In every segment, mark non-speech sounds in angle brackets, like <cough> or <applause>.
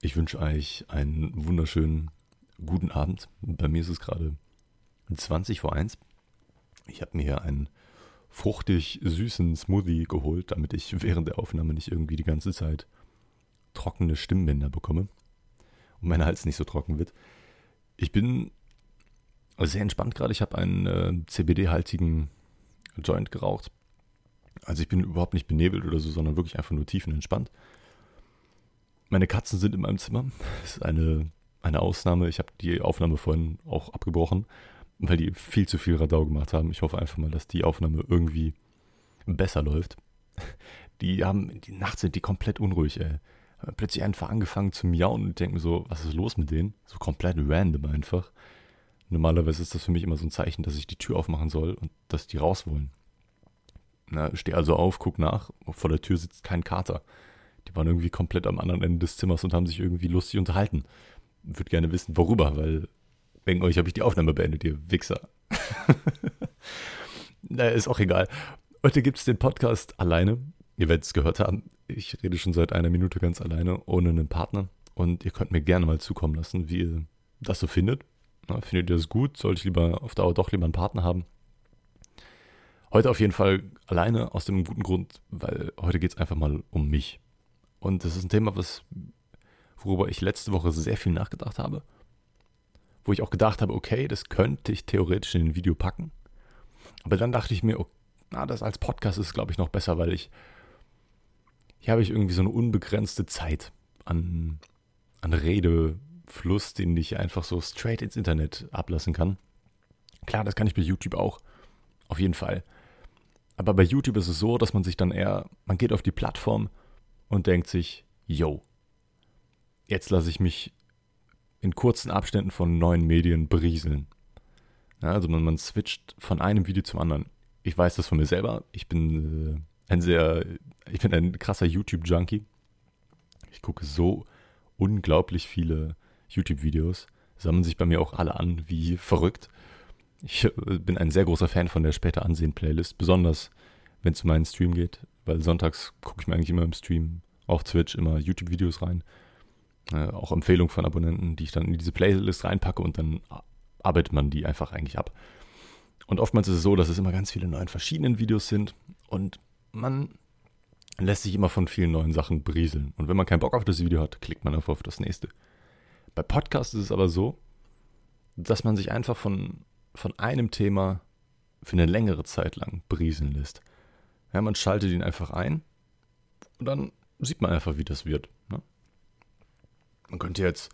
Ich wünsche euch einen wunderschönen guten Abend. Bei mir ist es gerade 20 vor 1. Ich habe mir hier einen fruchtig süßen Smoothie geholt, damit ich <laughs> während der Aufnahme nicht irgendwie die ganze Zeit trockene Stimmbänder bekomme und mein Hals nicht so trocken wird. Ich bin sehr entspannt gerade. Ich habe einen äh, CBD-haltigen Joint geraucht. Also ich bin überhaupt nicht benebelt oder so, sondern wirklich einfach nur tiefenentspannt. Meine Katzen sind in meinem Zimmer. Das ist eine, eine Ausnahme. Ich habe die Aufnahme vorhin auch abgebrochen, weil die viel zu viel Radau gemacht haben. Ich hoffe einfach mal, dass die Aufnahme irgendwie besser läuft. Die haben, die Nacht sind die komplett unruhig, ey. Plötzlich einfach angefangen zu miauen und ich denke mir so, was ist los mit denen? So komplett random einfach. Normalerweise ist das für mich immer so ein Zeichen, dass ich die Tür aufmachen soll und dass die raus wollen. Na, steh also auf, guck nach, vor der Tür sitzt kein Kater. Die waren irgendwie komplett am anderen Ende des Zimmers und haben sich irgendwie lustig unterhalten. Würde gerne wissen, worüber, weil wegen euch habe ich die Aufnahme beendet, ihr Wichser. <laughs> naja, ist auch egal. Heute gibt es den Podcast alleine. Ihr werdet es gehört haben. Ich rede schon seit einer Minute ganz alleine, ohne einen Partner. Und ihr könnt mir gerne mal zukommen lassen, wie ihr das so findet. Na, findet ihr das gut? Sollte ich lieber auf Dauer doch lieber einen Partner haben? Heute auf jeden Fall alleine aus dem guten Grund, weil heute geht es einfach mal um mich. Und das ist ein Thema, was, worüber ich letzte Woche sehr viel nachgedacht habe. Wo ich auch gedacht habe, okay, das könnte ich theoretisch in ein Video packen. Aber dann dachte ich mir, okay, na, das als Podcast ist, glaube ich, noch besser, weil ich, hier habe ich irgendwie so eine unbegrenzte Zeit an, an Redefluss, den ich einfach so straight ins Internet ablassen kann. Klar, das kann ich bei YouTube auch. Auf jeden Fall. Aber bei YouTube ist es so, dass man sich dann eher, man geht auf die Plattform und denkt sich, yo, jetzt lasse ich mich in kurzen Abständen von neuen Medien berieseln. Ja, also man, man switcht von einem Video zum anderen. Ich weiß das von mir selber. Ich bin äh, ein sehr, ich bin ein krasser YouTube-Junkie. Ich gucke so unglaublich viele YouTube-Videos. Sammeln sich bei mir auch alle an, wie verrückt. Ich äh, bin ein sehr großer Fan von der später Ansehen-Playlist, besonders wenn es um meinen Stream geht weil sonntags gucke ich mir eigentlich immer im Stream auf Twitch immer YouTube-Videos rein. Äh, auch Empfehlungen von Abonnenten, die ich dann in diese Playlist reinpacke und dann arbeitet man die einfach eigentlich ab. Und oftmals ist es so, dass es immer ganz viele neue verschiedenen Videos sind und man lässt sich immer von vielen neuen Sachen berieseln. Und wenn man keinen Bock auf das Video hat, klickt man einfach auf das nächste. Bei Podcasts ist es aber so, dass man sich einfach von, von einem Thema für eine längere Zeit lang berieseln lässt. Ja, man schaltet ihn einfach ein und dann sieht man einfach, wie das wird. Ne? Man könnte jetzt.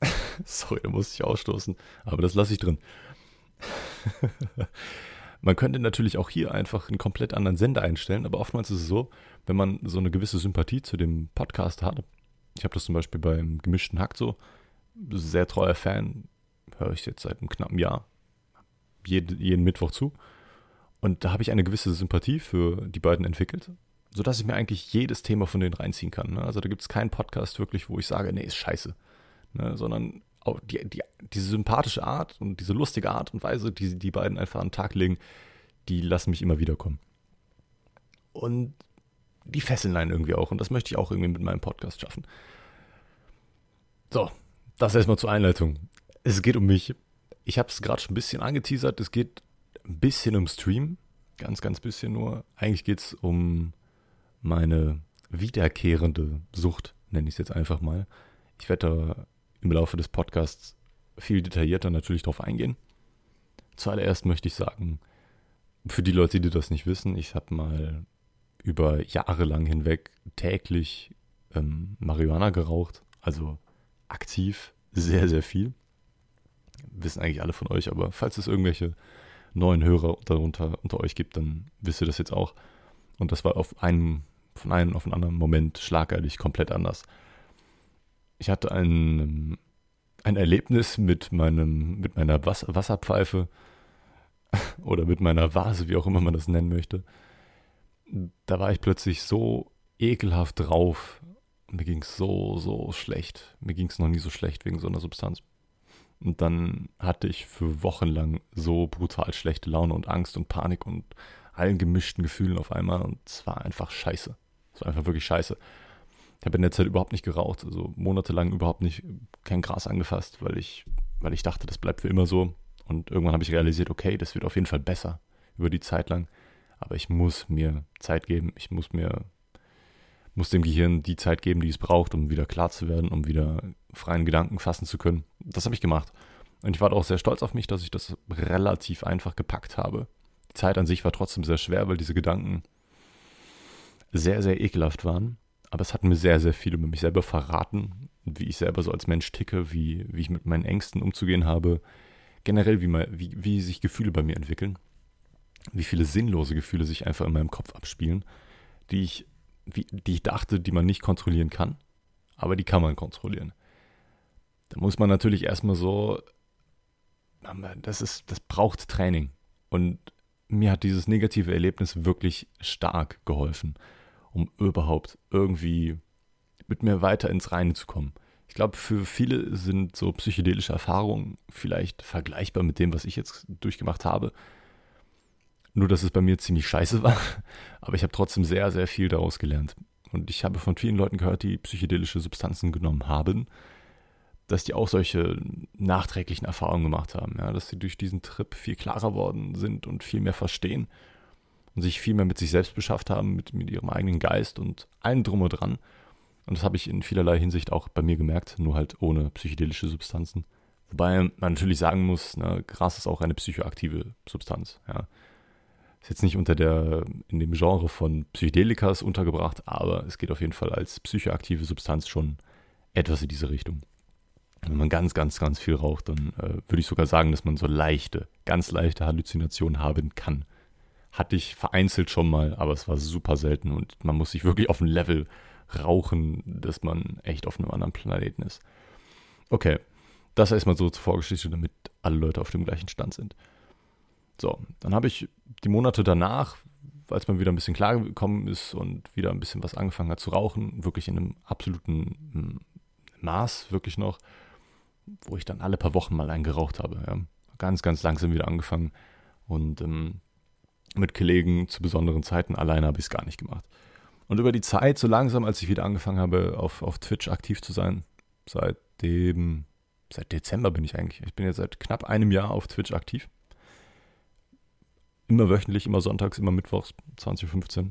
<laughs> Sorry, da muss ich ausstoßen, aber das lasse ich drin. <laughs> man könnte natürlich auch hier einfach einen komplett anderen Sender einstellen, aber oftmals ist es so, wenn man so eine gewisse Sympathie zu dem Podcast hat. Ich habe das zum Beispiel beim gemischten Hack so. Sehr treuer Fan, höre ich jetzt seit einem knappen Jahr. Jeden, jeden Mittwoch zu. Und da habe ich eine gewisse Sympathie für die beiden entwickelt, sodass ich mir eigentlich jedes Thema von denen reinziehen kann. Ne? Also da gibt es keinen Podcast wirklich, wo ich sage, nee, ist scheiße. Ne? Sondern auch die, die, diese sympathische Art und diese lustige Art und Weise, die die beiden einfach an den Tag legen, die lassen mich immer wieder kommen. Und die fesseln einen irgendwie auch. Und das möchte ich auch irgendwie mit meinem Podcast schaffen. So, das erstmal zur Einleitung. Es geht um mich. Ich habe es gerade schon ein bisschen angeteasert. Es geht ein bisschen um Stream, ganz, ganz bisschen nur. Eigentlich geht es um meine wiederkehrende Sucht, nenne ich es jetzt einfach mal. Ich werde da im Laufe des Podcasts viel detaillierter natürlich drauf eingehen. Zuallererst möchte ich sagen, für die Leute, die das nicht wissen, ich habe mal über Jahre lang hinweg täglich ähm, Marihuana geraucht, also aktiv sehr, sehr viel. Wissen eigentlich alle von euch, aber falls es irgendwelche neuen Hörer darunter unter euch gibt, dann wisst ihr das jetzt auch. Und das war auf einen, von einem auf einen anderen Moment schlagartig komplett anders. Ich hatte ein, ein Erlebnis mit meinem, mit meiner Wasser, Wasserpfeife <laughs> oder mit meiner Vase, wie auch immer man das nennen möchte. Da war ich plötzlich so ekelhaft drauf. Mir ging es so, so schlecht. Mir ging es noch nie so schlecht wegen so einer Substanz. Und dann hatte ich für Wochen lang so brutal schlechte Laune und Angst und Panik und allen gemischten Gefühlen auf einmal. Und es war einfach scheiße. Es war einfach wirklich scheiße. Ich habe in der Zeit überhaupt nicht geraucht, also monatelang überhaupt nicht kein Gras angefasst, weil ich, weil ich dachte, das bleibt für immer so. Und irgendwann habe ich realisiert, okay, das wird auf jeden Fall besser über die Zeit lang. Aber ich muss mir Zeit geben, ich muss mir, muss dem Gehirn die Zeit geben, die es braucht, um wieder klar zu werden, um wieder freien Gedanken fassen zu können. Das habe ich gemacht. Und ich war auch sehr stolz auf mich, dass ich das relativ einfach gepackt habe. Die Zeit an sich war trotzdem sehr schwer, weil diese Gedanken sehr, sehr ekelhaft waren. Aber es hat mir sehr, sehr viel über mich selber verraten, wie ich selber so als Mensch ticke, wie, wie ich mit meinen Ängsten umzugehen habe, generell, wie, mal, wie, wie sich Gefühle bei mir entwickeln, wie viele sinnlose Gefühle sich einfach in meinem Kopf abspielen, die ich, wie, die ich dachte, die man nicht kontrollieren kann, aber die kann man kontrollieren. Da muss man natürlich erstmal so, das ist, das braucht Training. Und mir hat dieses negative Erlebnis wirklich stark geholfen um überhaupt irgendwie mit mir weiter ins Reine zu kommen. Ich glaube, für viele sind so psychedelische Erfahrungen vielleicht vergleichbar mit dem, was ich jetzt durchgemacht habe. Nur, dass es bei mir ziemlich scheiße war. <laughs> Aber ich habe trotzdem sehr, sehr viel daraus gelernt. Und ich habe von vielen Leuten gehört, die psychedelische Substanzen genommen haben, dass die auch solche nachträglichen Erfahrungen gemacht haben. Ja, dass sie durch diesen Trip viel klarer worden sind und viel mehr verstehen und sich viel mehr mit sich selbst beschafft haben, mit, mit ihrem eigenen Geist und allem drum und dran. Und das habe ich in vielerlei Hinsicht auch bei mir gemerkt, nur halt ohne psychedelische Substanzen. Wobei man natürlich sagen muss, ne, Gras ist auch eine psychoaktive Substanz. Ja. Ist jetzt nicht unter der, in dem Genre von Psychedelikas untergebracht, aber es geht auf jeden Fall als psychoaktive Substanz schon etwas in diese Richtung. Wenn man ganz, ganz, ganz viel raucht, dann äh, würde ich sogar sagen, dass man so leichte, ganz leichte Halluzinationen haben kann hatte ich vereinzelt schon mal, aber es war super selten und man muss sich wirklich auf ein Level rauchen, dass man echt auf einem anderen Planeten ist. Okay, das erstmal so zur Vorgeschichte, damit alle Leute auf dem gleichen Stand sind. So, dann habe ich die Monate danach, als man wieder ein bisschen klar gekommen ist und wieder ein bisschen was angefangen hat zu rauchen, wirklich in einem absoluten hm, Maß, wirklich noch, wo ich dann alle paar Wochen mal einen geraucht habe. Ja. Ganz, ganz langsam wieder angefangen und ähm, mit Kollegen zu besonderen Zeiten. Alleine habe ich es gar nicht gemacht. Und über die Zeit, so langsam, als ich wieder angefangen habe, auf, auf Twitch aktiv zu sein, seitdem, seit Dezember bin ich eigentlich, ich bin jetzt seit knapp einem Jahr auf Twitch aktiv. Immer wöchentlich, immer sonntags, immer mittwochs, 20.15 Uhr.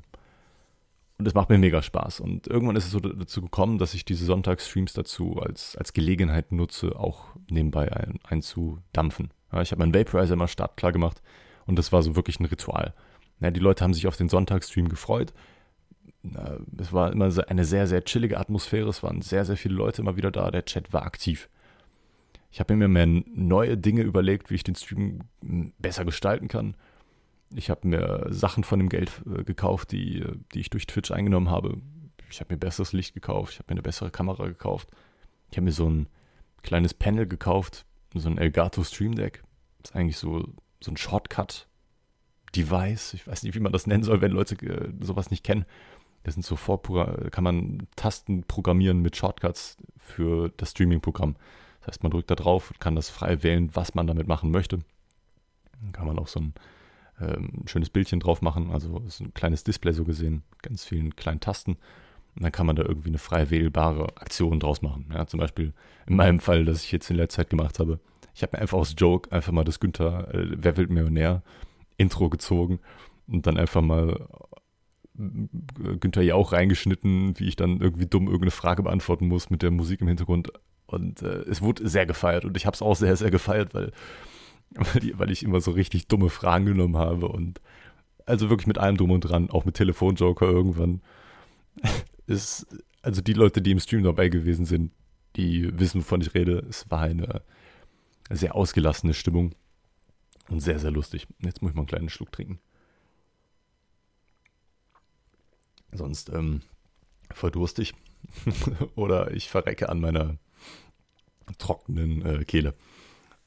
Und es macht mir mega Spaß. Und irgendwann ist es so dazu gekommen, dass ich diese Sonntagsstreams dazu als, als Gelegenheit nutze, auch nebenbei ein, einzudampfen. Ja, ich habe meinen Vaporizer immer startklar gemacht und das war so wirklich ein Ritual. Ja, die Leute haben sich auf den Sonntagsstream gefreut. Es war immer eine sehr, sehr chillige Atmosphäre. Es waren sehr, sehr viele Leute immer wieder da. Der Chat war aktiv. Ich habe mir mehr neue Dinge überlegt, wie ich den Stream besser gestalten kann. Ich habe mir Sachen von dem Geld äh, gekauft, die, die ich durch Twitch eingenommen habe. Ich habe mir besseres Licht gekauft. Ich habe mir eine bessere Kamera gekauft. Ich habe mir so ein kleines Panel gekauft, so ein Elgato Stream Deck. Das ist eigentlich so so ein Shortcut-Device. Ich weiß nicht, wie man das nennen soll, wenn Leute äh, sowas nicht kennen. Das sind so Vorprogramm, kann man Tasten programmieren mit Shortcuts für das Streaming-Programm. Das heißt, man drückt da drauf und kann das frei wählen, was man damit machen möchte. Dann kann man auch so ein ähm, schönes Bildchen drauf machen, also ist ein kleines Display so gesehen, ganz vielen kleinen Tasten. Und dann kann man da irgendwie eine frei wählbare Aktion draus machen. Ja, zum Beispiel in meinem Fall, das ich jetzt in letzter Zeit gemacht habe, ich habe mir einfach aus Joke einfach mal das Günther, äh, Wer will Millionär Intro gezogen und dann einfach mal äh, Günther ja auch reingeschnitten, wie ich dann irgendwie dumm irgendeine Frage beantworten muss mit der Musik im Hintergrund. Und äh, es wurde sehr gefeiert und ich habe es auch sehr, sehr gefeiert, weil, weil ich immer so richtig dumme Fragen genommen habe und also wirklich mit allem drum und dran, auch mit Telefonjoker irgendwann. <laughs> ist, also die Leute, die im Stream dabei gewesen sind, die wissen, wovon ich rede. Es war eine sehr ausgelassene Stimmung und sehr, sehr lustig. Jetzt muss ich mal einen kleinen Schluck trinken. Sonst ähm, verdurstig <laughs> oder ich verrecke an meiner trockenen äh, Kehle.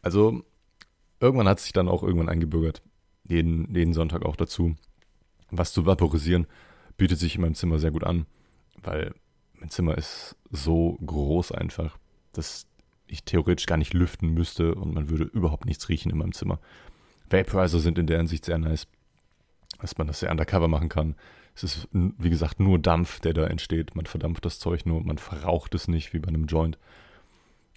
Also irgendwann hat sich dann auch irgendwann eingebürgert, jeden, jeden Sonntag auch dazu, was zu vaporisieren, bietet sich in meinem Zimmer sehr gut an, weil mein Zimmer ist so groß einfach, dass ich theoretisch gar nicht lüften müsste und man würde überhaupt nichts riechen in meinem Zimmer. Vaporizer sind in der Hinsicht sehr nice. dass man das sehr undercover machen kann. Es ist, wie gesagt, nur Dampf, der da entsteht. Man verdampft das Zeug nur, man verraucht es nicht wie bei einem Joint.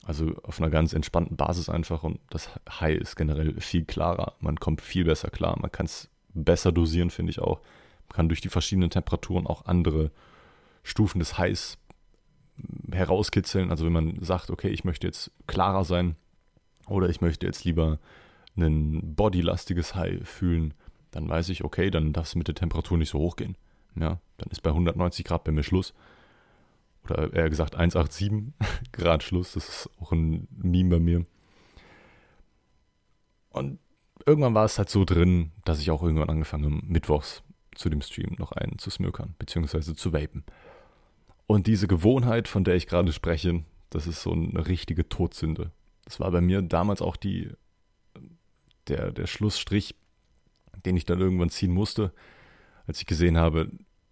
Also auf einer ganz entspannten Basis einfach und das High ist generell viel klarer. Man kommt viel besser klar. Man kann es besser dosieren, finde ich auch. Man kann durch die verschiedenen Temperaturen auch andere Stufen des Highs herauskitzeln. Also wenn man sagt, okay, ich möchte jetzt klarer sein oder ich möchte jetzt lieber ein bodylastiges High fühlen, dann weiß ich, okay, dann darf es mit der Temperatur nicht so hoch gehen. Ja, dann ist bei 190 Grad bei mir Schluss. Oder eher gesagt 187 <laughs> Grad Schluss. Das ist auch ein Meme bei mir. Und irgendwann war es halt so drin, dass ich auch irgendwann angefangen habe, mittwochs zu dem Stream noch einen zu smökern, beziehungsweise zu vapen. Und diese Gewohnheit, von der ich gerade spreche, das ist so eine richtige Todsünde. Das war bei mir damals auch die, der, der Schlussstrich, den ich dann irgendwann ziehen musste, als ich gesehen habe,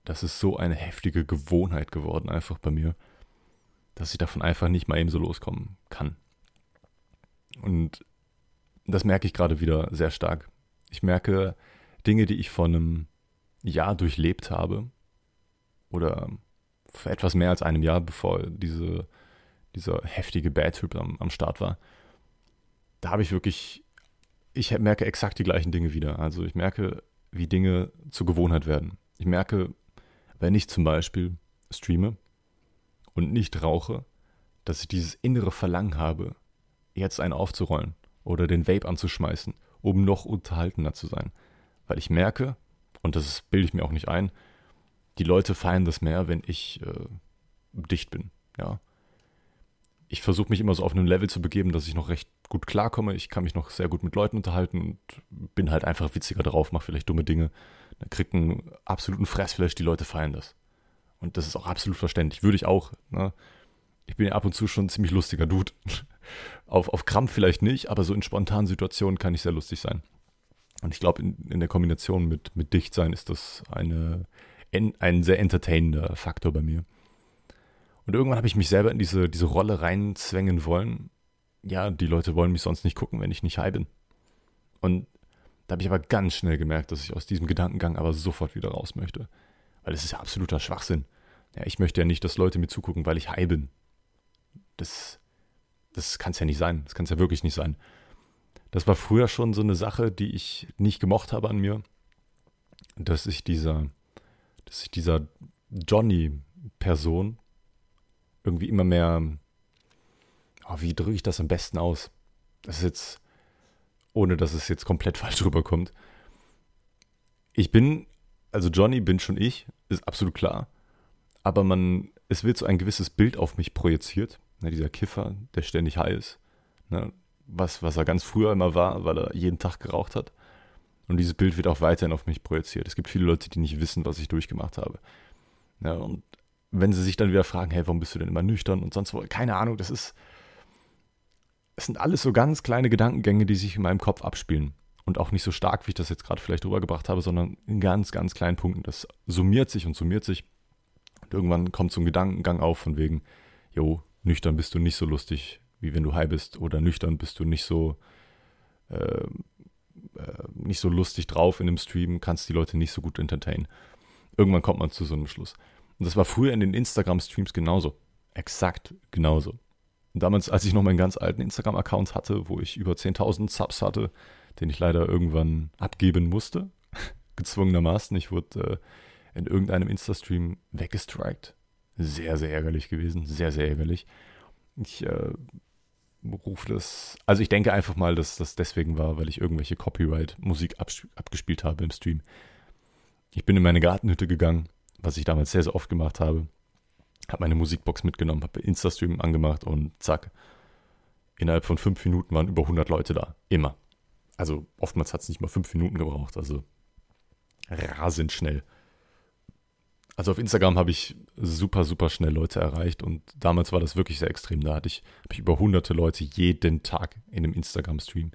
das ist so eine heftige Gewohnheit geworden, einfach bei mir, dass ich davon einfach nicht mal eben so loskommen kann. Und das merke ich gerade wieder sehr stark. Ich merke Dinge, die ich vor einem Jahr durchlebt habe, oder vor etwas mehr als einem Jahr, bevor diese, dieser heftige Bad Trip am, am Start war. Da habe ich wirklich, ich merke exakt die gleichen Dinge wieder. Also ich merke, wie Dinge zur Gewohnheit werden. Ich merke, wenn ich zum Beispiel streame und nicht rauche, dass ich dieses innere Verlangen habe, jetzt einen aufzurollen oder den Vape anzuschmeißen, um noch unterhaltener zu sein. Weil ich merke, und das bilde ich mir auch nicht ein, die Leute feiern das mehr, wenn ich äh, dicht bin. Ja. Ich versuche mich immer so auf einem Level zu begeben, dass ich noch recht gut klarkomme. Ich kann mich noch sehr gut mit Leuten unterhalten und bin halt einfach witziger drauf, mache vielleicht dumme Dinge. Dann kriegt einen absoluten Fressflash, die Leute feiern das. Und das ist auch absolut verständlich. Würde ich auch. Ne? Ich bin ja ab und zu schon ein ziemlich lustiger Dude. <laughs> auf, auf Krampf vielleicht nicht, aber so in spontanen Situationen kann ich sehr lustig sein. Und ich glaube, in, in der Kombination mit, mit Dichtsein ist das eine, ein sehr entertainender Faktor bei mir. Und irgendwann habe ich mich selber in diese, diese Rolle reinzwängen wollen ja, die Leute wollen mich sonst nicht gucken, wenn ich nicht high bin. Und da habe ich aber ganz schnell gemerkt, dass ich aus diesem Gedankengang aber sofort wieder raus möchte. Weil es ist ja absoluter Schwachsinn. Ja, ich möchte ja nicht, dass Leute mir zugucken, weil ich high bin. Das, das kann es ja nicht sein. Das kann es ja wirklich nicht sein. Das war früher schon so eine Sache, die ich nicht gemocht habe an mir. Dass ich dieser, dass ich dieser Johnny-Person irgendwie immer mehr oh, wie drücke ich das am besten aus? Das ist jetzt, ohne dass es jetzt komplett <laughs> falsch rüberkommt. Ich bin, also Johnny bin schon ich, ist absolut klar. Aber man, es wird so ein gewisses Bild auf mich projiziert. Ne, dieser Kiffer, der ständig high ist. Ne, was, was er ganz früher immer war, weil er jeden Tag geraucht hat. Und dieses Bild wird auch weiterhin auf mich projiziert. Es gibt viele Leute, die nicht wissen, was ich durchgemacht habe. Ja, und wenn sie sich dann wieder fragen, hey, warum bist du denn immer nüchtern und sonst wo, keine Ahnung, das ist, es sind alles so ganz kleine Gedankengänge, die sich in meinem Kopf abspielen. Und auch nicht so stark, wie ich das jetzt gerade vielleicht rübergebracht habe, sondern in ganz, ganz kleinen Punkten. Das summiert sich und summiert sich. Und irgendwann kommt so ein Gedankengang auf von wegen, jo, nüchtern bist du nicht so lustig, wie wenn du high bist. Oder nüchtern bist du nicht so, äh, äh, nicht so lustig drauf in dem Stream, kannst die Leute nicht so gut entertainen. Irgendwann kommt man zu so einem Schluss. Und das war früher in den Instagram-Streams genauso. Exakt genauso damals, als ich noch meinen ganz alten Instagram-Account hatte, wo ich über 10.000 Subs hatte, den ich leider irgendwann abgeben musste, <laughs> gezwungenermaßen. Ich wurde äh, in irgendeinem Insta-Stream weggestrikt. Sehr, sehr ärgerlich gewesen. Sehr, sehr ärgerlich. Ich äh, rufe das. Also, ich denke einfach mal, dass das deswegen war, weil ich irgendwelche Copyright-Musik abgespielt habe im Stream. Ich bin in meine Gartenhütte gegangen, was ich damals sehr, sehr oft gemacht habe habe meine Musikbox mitgenommen, habe Insta-Stream angemacht und zack. Innerhalb von fünf Minuten waren über 100 Leute da. Immer. Also oftmals hat es nicht mal fünf Minuten gebraucht. Also rasend schnell. Also auf Instagram habe ich super, super schnell Leute erreicht und damals war das wirklich sehr extrem. Da ich, habe ich über hunderte Leute jeden Tag in einem Instagram-Stream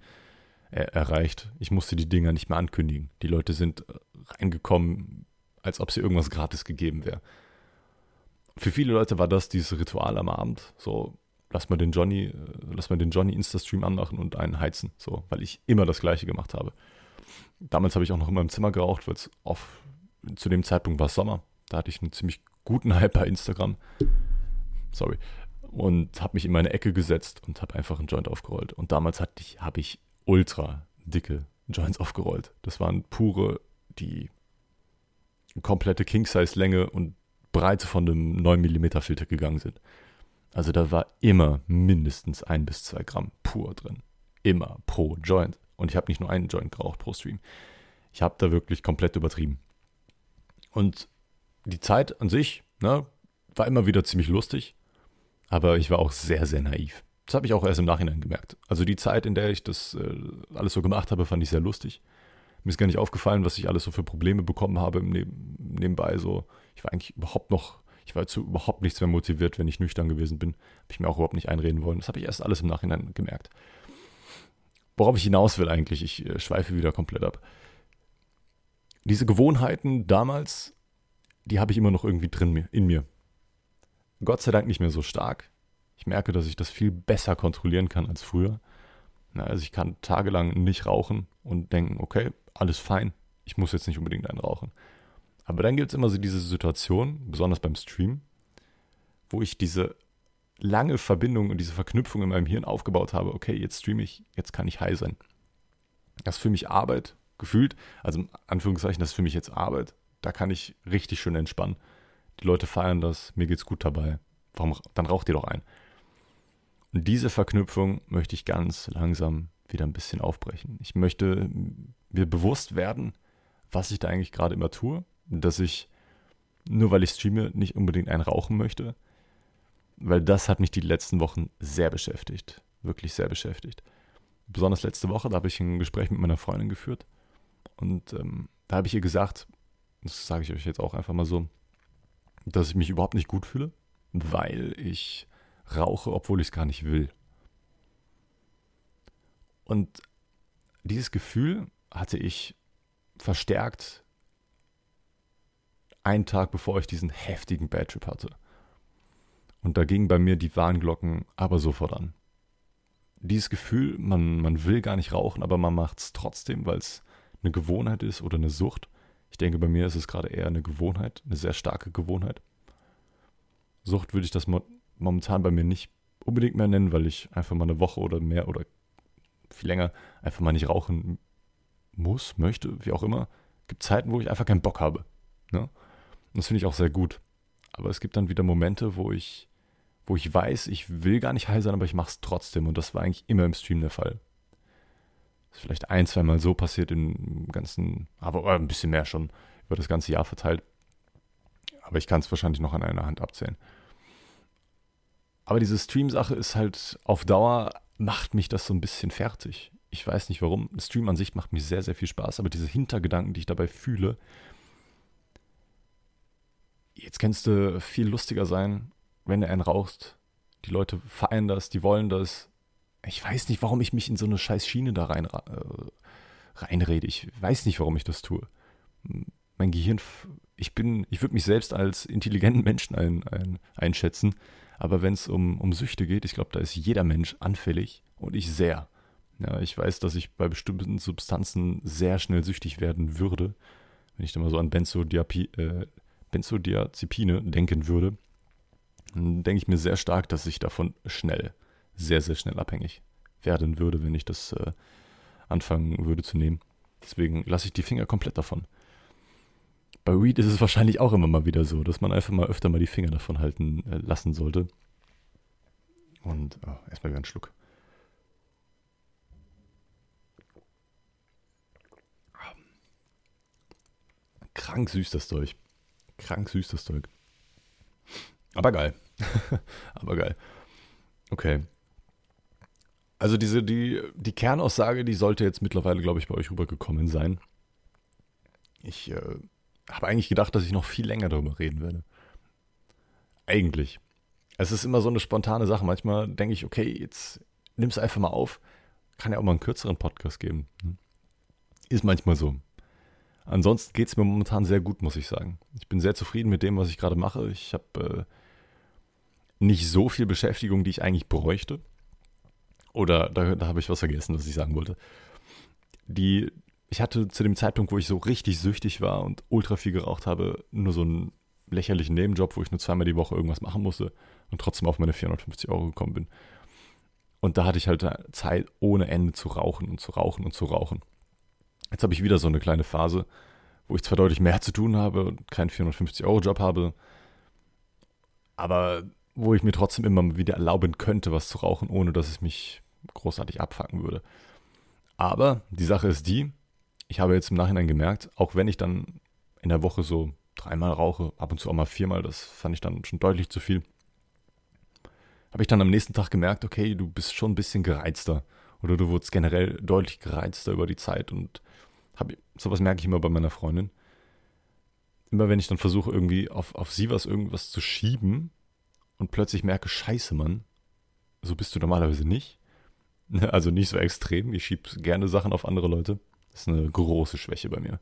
äh, erreicht. Ich musste die Dinger nicht mehr ankündigen. Die Leute sind reingekommen, als ob sie irgendwas gratis gegeben wäre für viele Leute war das dieses Ritual am Abend. So, lass mal den Johnny, äh, lass mal den Johnny Insta-Stream anmachen und einen heizen. So, weil ich immer das Gleiche gemacht habe. Damals habe ich auch noch in meinem Zimmer geraucht, weil es auf zu dem Zeitpunkt war es Sommer. Da hatte ich einen ziemlich guten Hype bei Instagram. Sorry. Und habe mich in meine Ecke gesetzt und habe einfach einen Joint aufgerollt. Und damals ich, habe ich ultra dicke Joints aufgerollt. Das waren pure, die komplette King-Size-Länge und Breite von einem 9 mm Filter gegangen sind. Also da war immer mindestens ein bis zwei Gramm pur drin. Immer pro Joint. Und ich habe nicht nur einen Joint geraucht pro Stream. Ich habe da wirklich komplett übertrieben. Und die Zeit an sich ne, war immer wieder ziemlich lustig, aber ich war auch sehr, sehr naiv. Das habe ich auch erst im Nachhinein gemerkt. Also die Zeit, in der ich das äh, alles so gemacht habe, fand ich sehr lustig. Mir ist gar nicht aufgefallen, was ich alles so für Probleme bekommen habe neben, nebenbei. So, ich war eigentlich überhaupt noch, ich war zu überhaupt nichts mehr motiviert, wenn ich nüchtern gewesen bin. Habe ich mir auch überhaupt nicht einreden wollen. Das habe ich erst alles im Nachhinein gemerkt. Worauf ich hinaus will eigentlich, ich äh, schweife wieder komplett ab diese Gewohnheiten damals, die habe ich immer noch irgendwie drin in mir. Gott sei Dank nicht mehr so stark. Ich merke, dass ich das viel besser kontrollieren kann als früher. also ich kann tagelang nicht rauchen und denken, okay, alles fein, ich muss jetzt nicht unbedingt einen rauchen. Aber dann gibt es immer so diese Situation, besonders beim Stream, wo ich diese lange Verbindung und diese Verknüpfung in meinem Hirn aufgebaut habe, okay, jetzt streame ich, jetzt kann ich high sein. Das ist für mich Arbeit gefühlt, also Anführungszeichen, das ist für mich jetzt Arbeit. Da kann ich richtig schön entspannen. Die Leute feiern das, mir geht's gut dabei. Warum, dann raucht ihr doch ein. Und diese Verknüpfung möchte ich ganz langsam wieder ein bisschen aufbrechen. Ich möchte mir bewusst werden, was ich da eigentlich gerade immer tue. Dass ich, nur weil ich streame, nicht unbedingt einen rauchen möchte. Weil das hat mich die letzten Wochen sehr beschäftigt. Wirklich sehr beschäftigt. Besonders letzte Woche, da habe ich ein Gespräch mit meiner Freundin geführt. Und ähm, da habe ich ihr gesagt, das sage ich euch jetzt auch einfach mal so, dass ich mich überhaupt nicht gut fühle, weil ich rauche, obwohl ich es gar nicht will. Und dieses Gefühl hatte ich verstärkt einen Tag bevor ich diesen heftigen Badtrip hatte. Und da gingen bei mir die Warnglocken aber sofort an. Dieses Gefühl, man, man will gar nicht rauchen, aber man macht es trotzdem, weil es eine Gewohnheit ist oder eine Sucht. Ich denke, bei mir ist es gerade eher eine Gewohnheit, eine sehr starke Gewohnheit. Sucht würde ich das momentan bei mir nicht unbedingt mehr nennen, weil ich einfach mal eine Woche oder mehr oder viel länger einfach mal nicht rauchen muss, möchte, wie auch immer. Es gibt Zeiten, wo ich einfach keinen Bock habe. Ne? Das finde ich auch sehr gut. Aber es gibt dann wieder Momente, wo ich, wo ich weiß, ich will gar nicht heil sein, aber ich mache es trotzdem. Und das war eigentlich immer im Stream der Fall ist vielleicht ein, zweimal so passiert im ganzen, aber ein bisschen mehr schon über das ganze Jahr verteilt. Aber ich kann es wahrscheinlich noch an einer Hand abzählen. Aber diese Stream-Sache ist halt auf Dauer, macht mich das so ein bisschen fertig. Ich weiß nicht warum. Stream an sich macht mir sehr, sehr viel Spaß, aber diese Hintergedanken, die ich dabei fühle, jetzt kannst du viel lustiger sein, wenn du einen rauchst. Die Leute feiern das, die wollen das, ich weiß nicht, warum ich mich in so eine scheiß Schiene da rein, äh, reinrede. Ich weiß nicht, warum ich das tue. Mein Gehirn, ich bin, ich würde mich selbst als intelligenten Menschen ein, ein, einschätzen, aber wenn es um, um Süchte geht, ich glaube, da ist jeder Mensch anfällig und ich sehr. Ja, ich weiß, dass ich bei bestimmten Substanzen sehr schnell süchtig werden würde, wenn ich da mal so an Benzodiapi, äh, Benzodiazepine denken würde. Dann denke ich mir sehr stark, dass ich davon schnell sehr, sehr schnell abhängig werden würde, wenn ich das äh, anfangen würde zu nehmen. Deswegen lasse ich die Finger komplett davon. Bei Weed ist es wahrscheinlich auch immer mal wieder so, dass man einfach mal öfter mal die Finger davon halten äh, lassen sollte. Und oh, erstmal wieder einen Schluck. Krank süß das Zeug. Krank süß das Zeug. Aber geil. <laughs> Aber geil. Okay. Also diese, die, die Kernaussage, die sollte jetzt mittlerweile, glaube ich, bei euch rübergekommen sein. Ich äh, habe eigentlich gedacht, dass ich noch viel länger darüber reden werde. Eigentlich. Es ist immer so eine spontane Sache. Manchmal denke ich, okay, jetzt nimm es einfach mal auf. Kann ja auch mal einen kürzeren Podcast geben. Ne? Ist manchmal so. Ansonsten geht es mir momentan sehr gut, muss ich sagen. Ich bin sehr zufrieden mit dem, was ich gerade mache. Ich habe äh, nicht so viel Beschäftigung, die ich eigentlich bräuchte. Oder da, da habe ich was vergessen, was ich sagen wollte. Die, ich hatte zu dem Zeitpunkt, wo ich so richtig süchtig war und ultra viel geraucht habe, nur so einen lächerlichen Nebenjob, wo ich nur zweimal die Woche irgendwas machen musste und trotzdem auf meine 450 Euro gekommen bin. Und da hatte ich halt Zeit ohne Ende zu rauchen und zu rauchen und zu rauchen. Jetzt habe ich wieder so eine kleine Phase, wo ich zwar deutlich mehr zu tun habe und keinen 450-Euro-Job habe, aber wo ich mir trotzdem immer wieder erlauben könnte, was zu rauchen, ohne dass es mich großartig abfacken würde. Aber die Sache ist die, ich habe jetzt im Nachhinein gemerkt, auch wenn ich dann in der Woche so dreimal rauche, ab und zu auch mal viermal, das fand ich dann schon deutlich zu viel, habe ich dann am nächsten Tag gemerkt, okay, du bist schon ein bisschen gereizter oder du wurdest generell deutlich gereizter über die Zeit und hab, sowas merke ich immer bei meiner Freundin. Immer wenn ich dann versuche, irgendwie auf, auf sie was irgendwas zu schieben und plötzlich merke, scheiße, Mann, so bist du normalerweise nicht. <laughs> Also nicht so extrem. Ich schiebe gerne Sachen auf andere Leute. Das ist eine große Schwäche bei mir.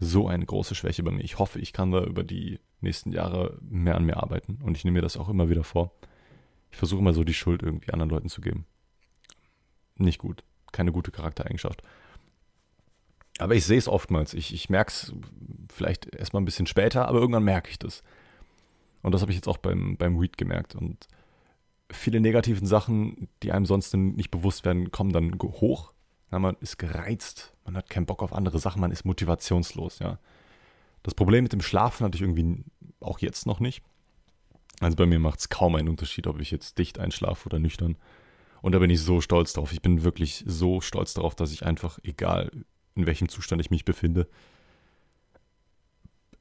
So eine große Schwäche bei mir. Ich hoffe, ich kann da über die nächsten Jahre mehr an mir arbeiten. Und ich nehme mir das auch immer wieder vor. Ich versuche immer so die Schuld irgendwie anderen Leuten zu geben. Nicht gut. Keine gute Charaktereigenschaft. Aber ich sehe es oftmals. Ich, ich merke es vielleicht erstmal ein bisschen später, aber irgendwann merke ich das. Und das habe ich jetzt auch beim, beim Weed gemerkt. Und viele negativen Sachen, die einem sonst nicht bewusst werden, kommen dann hoch. Ja, man ist gereizt, man hat keinen Bock auf andere Sachen, man ist motivationslos, ja. Das Problem mit dem Schlafen hatte ich irgendwie auch jetzt noch nicht. Also bei mir macht es kaum einen Unterschied, ob ich jetzt dicht einschlafe oder nüchtern. Und da bin ich so stolz drauf. Ich bin wirklich so stolz darauf, dass ich einfach, egal in welchem Zustand ich mich befinde,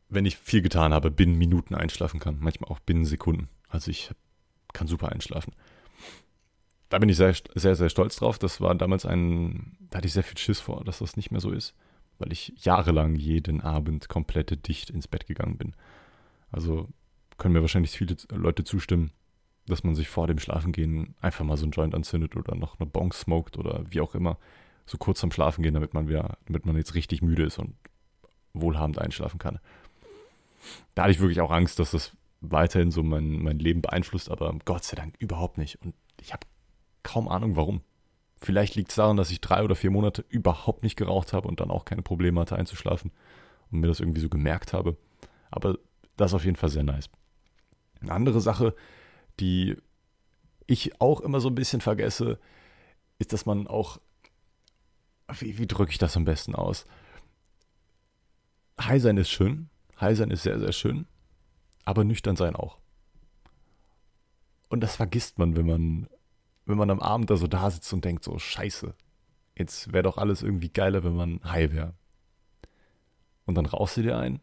wenn ich viel getan habe, binnen Minuten einschlafen kann. Manchmal auch binnen Sekunden. Also ich kann super einschlafen. Da bin ich sehr, sehr, sehr stolz drauf. Das war damals ein, da hatte ich sehr viel Schiss vor, dass das nicht mehr so ist, weil ich jahrelang jeden Abend komplett dicht ins Bett gegangen bin. Also können mir wahrscheinlich viele Leute zustimmen, dass man sich vor dem Schlafengehen einfach mal so ein Joint anzündet oder noch eine Bong smoked oder wie auch immer, so kurz am Schlafen gehen, damit man wieder, damit man jetzt richtig müde ist und wohlhabend einschlafen kann. Da hatte ich wirklich auch Angst, dass das weiterhin so mein, mein Leben beeinflusst, aber Gott sei Dank überhaupt nicht. Und ich habe kaum Ahnung warum. Vielleicht liegt es daran, dass ich drei oder vier Monate überhaupt nicht geraucht habe und dann auch keine Probleme hatte einzuschlafen und mir das irgendwie so gemerkt habe. Aber das ist auf jeden Fall sehr nice. Eine andere Sache, die ich auch immer so ein bisschen vergesse, ist, dass man auch, wie, wie drücke ich das am besten aus? High sein ist schön, high sein ist sehr, sehr schön, aber nüchtern sein auch. Und das vergisst man, wenn man, wenn man am Abend da so da sitzt und denkt so, scheiße, jetzt wäre doch alles irgendwie geiler, wenn man high wäre. Und dann rauchst du dir ein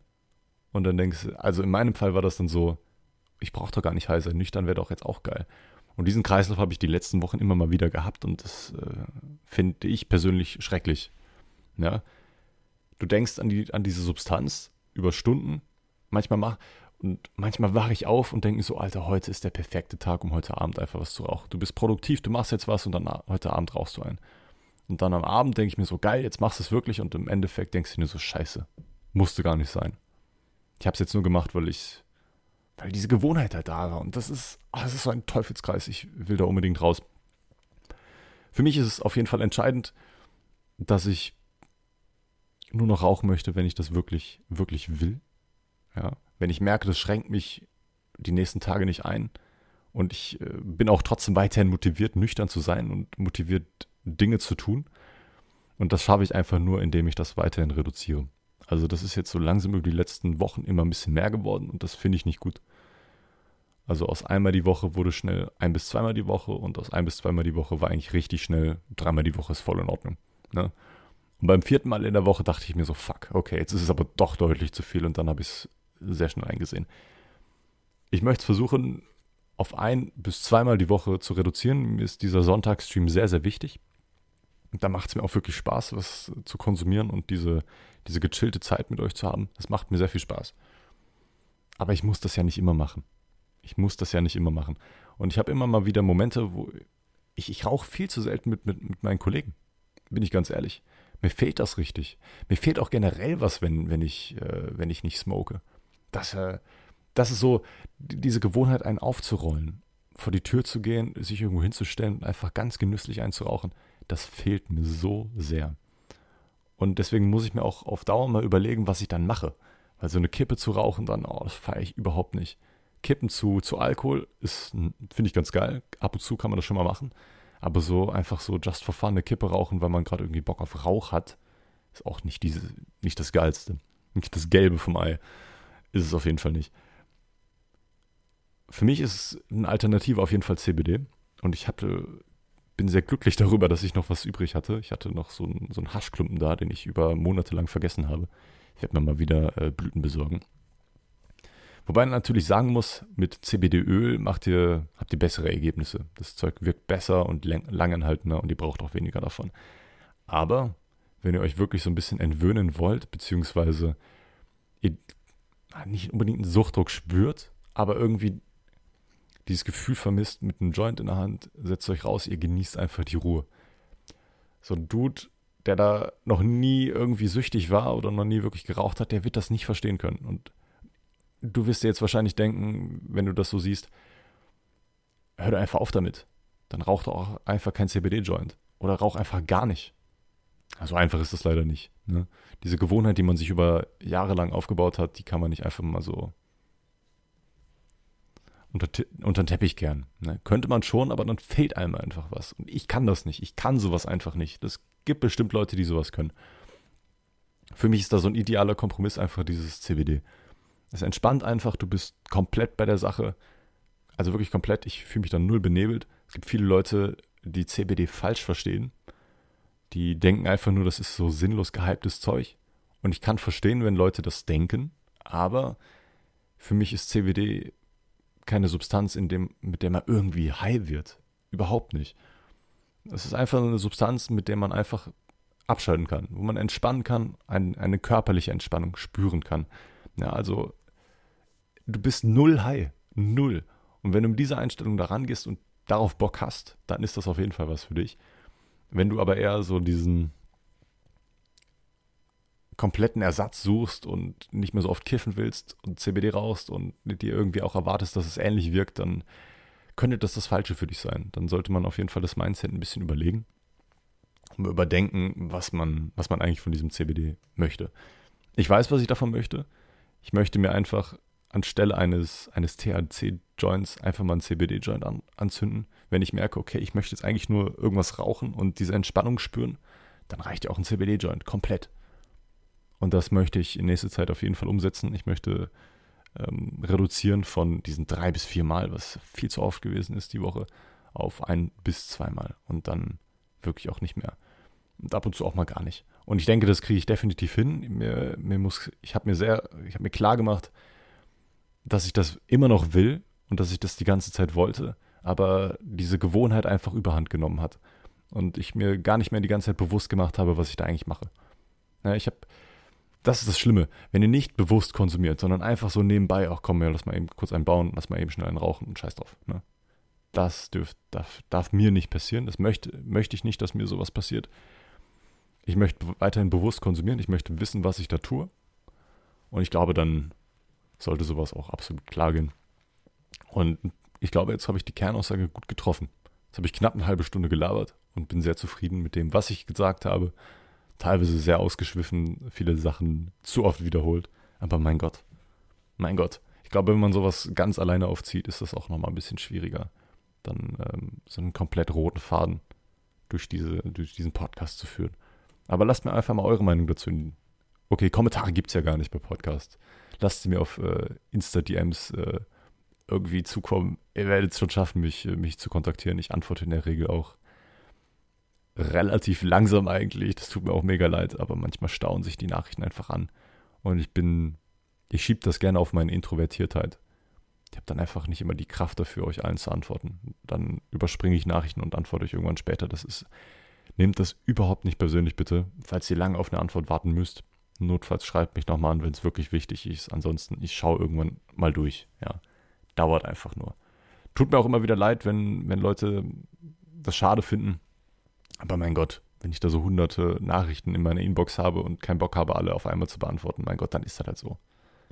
und dann denkst du, also in meinem Fall war das dann so, ich brauche doch gar nicht high sein, nüchtern wäre doch jetzt auch geil. Und diesen Kreislauf habe ich die letzten Wochen immer mal wieder gehabt und das äh, finde ich persönlich schrecklich. Ja? Du denkst an, die, an diese Substanz über Stunden, manchmal mach, und manchmal wache ich auf und denke so, Alter, heute ist der perfekte Tag, um heute Abend einfach was zu rauchen. Du bist produktiv, du machst jetzt was und dann heute Abend rauchst du ein. Und dann am Abend denke ich mir so, geil, jetzt machst du es wirklich und im Endeffekt denkst du dir so, scheiße, musste gar nicht sein. Ich habe es jetzt nur gemacht, weil ich, weil diese Gewohnheit halt da war. Und das ist, oh, das ist so ein Teufelskreis. Ich will da unbedingt raus. Für mich ist es auf jeden Fall entscheidend, dass ich nur noch rauchen möchte, wenn ich das wirklich, wirklich will. Ja, wenn ich merke, das schränkt mich die nächsten Tage nicht ein und ich äh, bin auch trotzdem weiterhin motiviert, nüchtern zu sein und motiviert, Dinge zu tun. Und das schaffe ich einfach nur, indem ich das weiterhin reduziere. Also das ist jetzt so langsam über die letzten Wochen immer ein bisschen mehr geworden und das finde ich nicht gut. Also aus einmal die Woche wurde schnell ein bis zweimal die Woche und aus ein bis zweimal die Woche war eigentlich richtig schnell dreimal die Woche ist voll in Ordnung. Ne? Und beim vierten Mal in der Woche dachte ich mir so, fuck, okay, jetzt ist es aber doch deutlich zu viel und dann habe ich es sehr schnell eingesehen. Ich möchte es versuchen, auf ein bis zweimal die Woche zu reduzieren. Mir ist dieser Sonntagsstream sehr, sehr wichtig. Und da macht es mir auch wirklich Spaß, was zu konsumieren und diese, diese gechillte Zeit mit euch zu haben. Das macht mir sehr viel Spaß. Aber ich muss das ja nicht immer machen. Ich muss das ja nicht immer machen. Und ich habe immer mal wieder Momente, wo ich, ich rauche viel zu selten mit, mit, mit meinen Kollegen. Bin ich ganz ehrlich. Mir fehlt das richtig. Mir fehlt auch generell was, wenn, wenn, ich, äh, wenn ich nicht smoke das, äh, das ist so diese Gewohnheit, einen aufzurollen, vor die Tür zu gehen, sich irgendwo hinzustellen und einfach ganz genüsslich einzurauchen. Das fehlt mir so sehr. Und deswegen muss ich mir auch auf Dauer mal überlegen, was ich dann mache. Weil so eine Kippe zu rauchen, dann, oh, das feiere ich überhaupt nicht. Kippen zu, zu Alkohol ist, finde ich ganz geil. Ab und zu kann man das schon mal machen. Aber so einfach so just for fun eine Kippe rauchen, weil man gerade irgendwie Bock auf Rauch hat, ist auch nicht, diese, nicht das Geilste. Nicht das Gelbe vom Ei. Ist es auf jeden Fall nicht. Für mich ist eine Alternative auf jeden Fall CBD. Und ich hatte, bin sehr glücklich darüber, dass ich noch was übrig hatte. Ich hatte noch so einen, so Haschklumpen da, den ich über Monate lang vergessen habe. Ich werde mir mal wieder äh, Blüten besorgen. Wobei man natürlich sagen muss, mit CBD-Öl macht ihr, habt ihr bessere Ergebnisse. Das Zeug wirkt besser und langanhaltender und ihr braucht auch weniger davon. Aber wenn ihr euch wirklich so ein bisschen entwöhnen wollt, beziehungsweise ihr nicht unbedingt einen Suchtdruck spürt, aber irgendwie dieses Gefühl vermisst mit einem Joint in der Hand, setzt euch raus, ihr genießt einfach die Ruhe. So ein Dude, der da noch nie irgendwie süchtig war oder noch nie wirklich geraucht hat, der wird das nicht verstehen können. Und du wirst dir jetzt wahrscheinlich denken, wenn du das so siehst, hör doch einfach auf damit. Dann rauch doch auch einfach kein CBD-Joint. Oder rauch einfach gar nicht. Also einfach ist das leider nicht. Ne? Diese Gewohnheit, die man sich über Jahre lang aufgebaut hat, die kann man nicht einfach mal so unter, unter den Teppich kehren. Ne? Könnte man schon, aber dann fehlt einem einfach was. Und ich kann das nicht. Ich kann sowas einfach nicht. Das gibt bestimmt Leute, die sowas können. Für mich ist da so ein idealer Kompromiss einfach dieses CBD. Es entspannt einfach, du bist komplett bei der Sache. Also wirklich komplett. Ich fühle mich dann null benebelt. Es gibt viele Leute, die CBD falsch verstehen. Die denken einfach nur, das ist so sinnlos gehyptes Zeug. Und ich kann verstehen, wenn Leute das denken. Aber für mich ist CBD keine Substanz, in dem, mit der man irgendwie high wird. Überhaupt nicht. Es ist einfach eine Substanz, mit der man einfach abschalten kann, wo man entspannen kann, ein, eine körperliche Entspannung spüren kann. Ja, also du bist null high, null. Und wenn du mit dieser Einstellung da rangehst und darauf Bock hast, dann ist das auf jeden Fall was für dich. Wenn du aber eher so diesen kompletten Ersatz suchst und nicht mehr so oft kiffen willst und CBD rauchst und dir irgendwie auch erwartest, dass es ähnlich wirkt, dann könnte das das Falsche für dich sein. Dann sollte man auf jeden Fall das Mindset ein bisschen überlegen und überdenken, was man, was man eigentlich von diesem CBD möchte. Ich weiß, was ich davon möchte. Ich möchte mir einfach anstelle eines, eines THC-Joints einfach mal einen CBD-Joint an, anzünden. Wenn ich merke, okay, ich möchte jetzt eigentlich nur irgendwas rauchen und diese Entspannung spüren, dann reicht ja auch ein CBD-Joint komplett. Und das möchte ich in nächster Zeit auf jeden Fall umsetzen. Ich möchte ähm, reduzieren von diesen drei bis vier Mal, was viel zu oft gewesen ist die Woche, auf ein bis zweimal und dann wirklich auch nicht mehr. Und ab und zu auch mal gar nicht. Und ich denke, das kriege ich definitiv hin. Mir, mir muss, ich habe mir sehr, ich habe mir klar gemacht, dass ich das immer noch will und dass ich das die ganze Zeit wollte, aber diese Gewohnheit einfach überhand genommen hat. Und ich mir gar nicht mehr die ganze Zeit bewusst gemacht habe, was ich da eigentlich mache. Ja, ich habe das ist das Schlimme, wenn ihr nicht bewusst konsumiert, sondern einfach so nebenbei, ach komm, ja, lass mal eben kurz einen bauen, lass mal eben schnell einen rauchen und scheiß drauf. Ne? Das dürf, darf, darf mir nicht passieren. Das möchte, möchte ich nicht, dass mir sowas passiert. Ich möchte weiterhin bewusst konsumieren. Ich möchte wissen, was ich da tue. Und ich glaube, dann sollte sowas auch absolut klar gehen. Und ich glaube, jetzt habe ich die Kernaussage gut getroffen. Jetzt habe ich knapp eine halbe Stunde gelabert und bin sehr zufrieden mit dem, was ich gesagt habe teilweise sehr ausgeschwiffen, viele Sachen zu oft wiederholt. Aber mein Gott, mein Gott. Ich glaube, wenn man sowas ganz alleine aufzieht, ist das auch nochmal ein bisschen schwieriger, dann ähm, so einen komplett roten Faden durch, diese, durch diesen Podcast zu führen. Aber lasst mir einfach mal eure Meinung dazu. Okay, Kommentare gibt es ja gar nicht bei Podcast. Lasst sie mir auf äh, Insta-DMs äh, irgendwie zukommen. Ihr werdet es schon schaffen, mich, mich zu kontaktieren. Ich antworte in der Regel auch relativ langsam eigentlich. Das tut mir auch mega leid, aber manchmal stauen sich die Nachrichten einfach an. Und ich bin, ich schiebe das gerne auf meine Introvertiertheit. Ich habe dann einfach nicht immer die Kraft dafür, euch allen zu antworten. Dann überspringe ich Nachrichten und antworte euch irgendwann später. Das ist, nehmt das überhaupt nicht persönlich bitte, falls ihr lange auf eine Antwort warten müsst. Notfalls schreibt mich nochmal an, wenn es wirklich wichtig ist. Ansonsten, ich schaue irgendwann mal durch. Ja, dauert einfach nur. Tut mir auch immer wieder leid, wenn, wenn Leute das schade finden, aber mein Gott, wenn ich da so hunderte Nachrichten in meiner Inbox habe und keinen Bock habe, alle auf einmal zu beantworten, mein Gott, dann ist das halt so.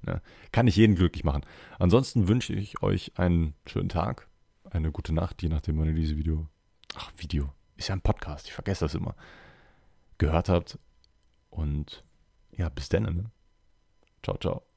Ne? Kann ich jeden glücklich machen. Ansonsten wünsche ich euch einen schönen Tag, eine gute Nacht, je nachdem, wann ihr dieses Video, ach, Video, ist ja ein Podcast, ich vergesse das immer, gehört habt. Und ja, bis dann. Ne? Ciao, ciao.